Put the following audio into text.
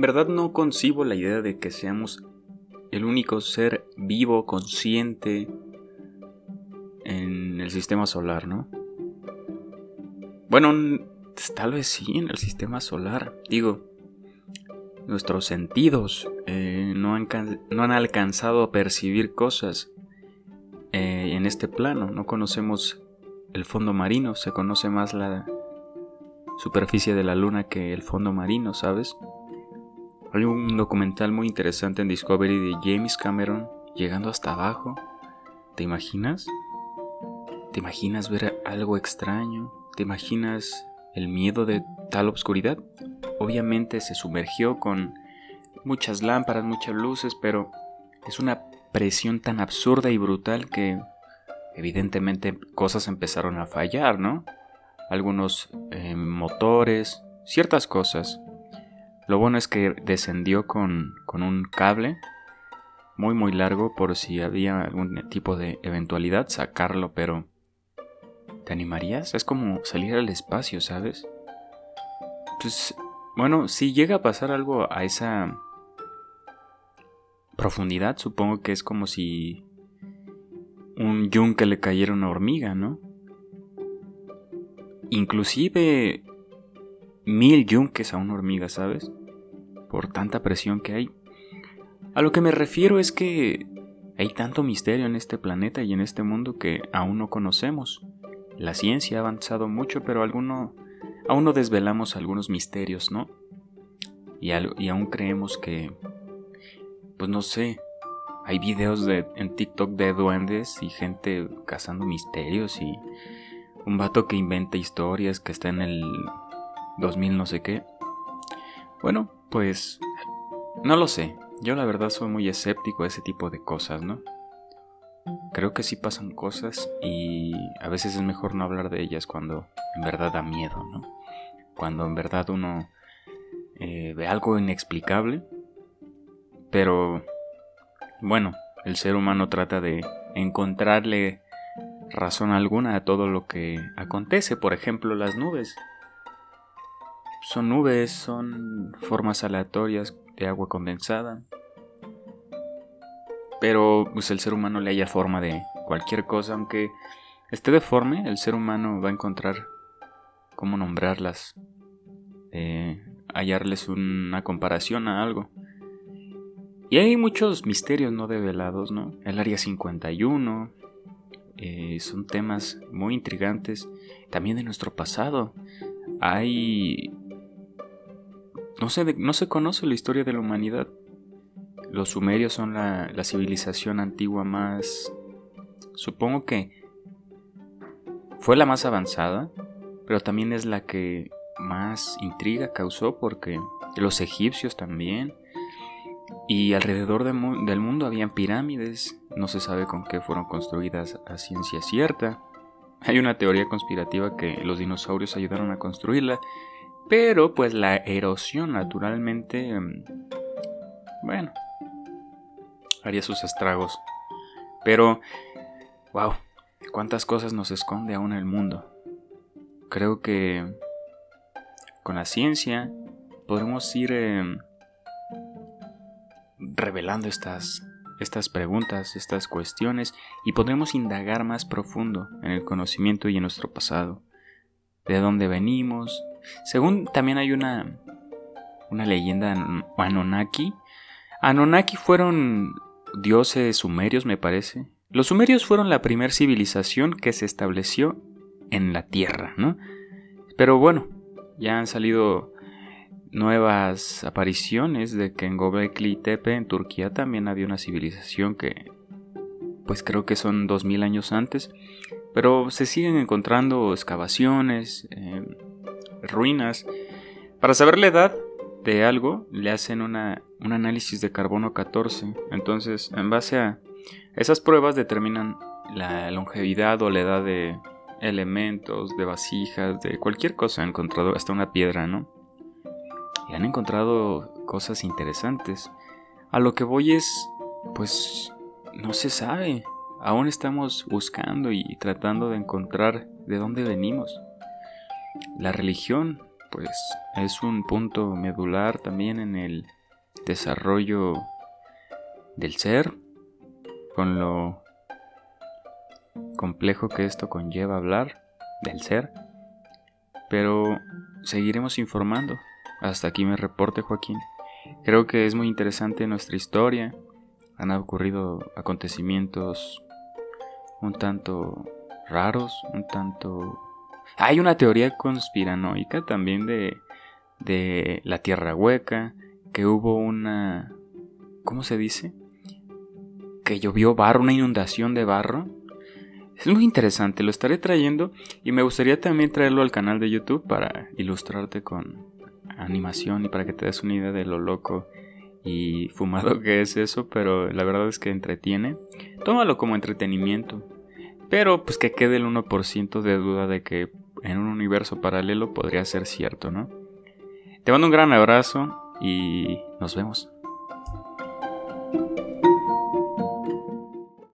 Verdad no concibo la idea de que seamos el único ser vivo, consciente en el sistema solar, ¿no? Bueno, tal vez sí en el sistema solar. Digo, nuestros sentidos eh, no, han, no, han, alcanzado a percibir cosas eh, en este plano. No conocemos el fondo marino, se conoce más la superficie de la luna que el fondo marino, ¿sabes? Hay un documental muy interesante en Discovery de James Cameron llegando hasta abajo. ¿Te imaginas? ¿Te imaginas ver algo extraño? ¿Te imaginas el miedo de tal obscuridad? Obviamente se sumergió con muchas lámparas, muchas luces, pero es una presión tan absurda y brutal que evidentemente cosas empezaron a fallar, ¿no? Algunos eh, motores, ciertas cosas. Lo bueno es que descendió con, con un cable muy muy largo por si había algún tipo de eventualidad sacarlo, pero ¿te animarías? Es como salir al espacio, ¿sabes? Pues bueno, si llega a pasar algo a esa profundidad, supongo que es como si un yunque le cayera una hormiga, ¿no? Inclusive mil yunques a una hormiga, ¿sabes? Por tanta presión que hay. A lo que me refiero es que hay tanto misterio en este planeta y en este mundo que aún no conocemos. La ciencia ha avanzado mucho, pero alguno, aún no desvelamos algunos misterios, ¿no? Y, aún creemos que, pues no sé, hay videos de, en TikTok de duendes y gente cazando misterios y un vato que inventa historias que está en el 2000 no sé qué. Bueno, pues no lo sé. Yo la verdad soy muy escéptico a ese tipo de cosas, ¿no? Creo que sí pasan cosas y a veces es mejor no hablar de ellas cuando en verdad da miedo, ¿no? Cuando en verdad uno eh, ve algo inexplicable. Pero bueno, el ser humano trata de encontrarle razón alguna a todo lo que acontece. Por ejemplo, las nubes. Son nubes, son formas aleatorias de agua condensada. Pero pues el ser humano le haya forma de cualquier cosa, aunque esté deforme, el ser humano va a encontrar cómo nombrarlas, eh, hallarles una comparación a algo. Y hay muchos misterios no develados, ¿no? El Área 51, eh, son temas muy intrigantes, también de nuestro pasado. Hay... No se, no se conoce la historia de la humanidad. Los sumerios son la, la civilización antigua más... Supongo que fue la más avanzada, pero también es la que más intriga causó porque los egipcios también, y alrededor del mundo habían pirámides, no se sabe con qué fueron construidas a ciencia cierta. Hay una teoría conspirativa que los dinosaurios ayudaron a construirla, pero pues la erosión naturalmente, em, bueno, haría sus estragos. Pero, wow, cuántas cosas nos esconde aún el mundo. Creo que con la ciencia podremos ir... Em, revelando estas, estas preguntas, estas cuestiones, y podremos indagar más profundo en el conocimiento y en nuestro pasado, de dónde venimos. Según también hay una, una leyenda Anunnaki. Anunnaki fueron dioses sumerios, me parece. Los sumerios fueron la primera civilización que se estableció en la Tierra, ¿no? Pero bueno, ya han salido nuevas apariciones de que en Gobekli Tepe, en Turquía, también había una civilización que, pues creo que son 2000 años antes, pero se siguen encontrando excavaciones, em, ruinas. Para saber la edad de algo, le hacen una, un análisis de carbono 14. Entonces, en base a esas pruebas determinan la longevidad o la edad de elementos, de vasijas, de cualquier cosa encontrado, hasta una piedra, ¿no? y han encontrado cosas interesantes. A lo que voy es, pues, no se sabe. Aún estamos buscando y tratando de encontrar de dónde venimos. La religión pues es un punto medular también en el desarrollo del ser, con lo complejo que esto conlleva hablar del ser, pero seguiremos informando. Hasta aquí me reporte Joaquín. Creo que es muy interesante nuestra historia. Han ocurrido acontecimientos un tanto raros, un tanto... Hay una teoría conspiranoica también de, de la Tierra Hueca, que hubo una... ¿Cómo se dice? Que llovió barro, una inundación de barro. Es muy interesante, lo estaré trayendo y me gustaría también traerlo al canal de YouTube para ilustrarte con animación y para que te des una idea de lo loco y fumado que es eso, pero la verdad es que entretiene. Tómalo como entretenimiento. Pero pues que quede el 1% de duda de que en un universo paralelo podría ser cierto, ¿no? Te mando un gran abrazo y nos vemos.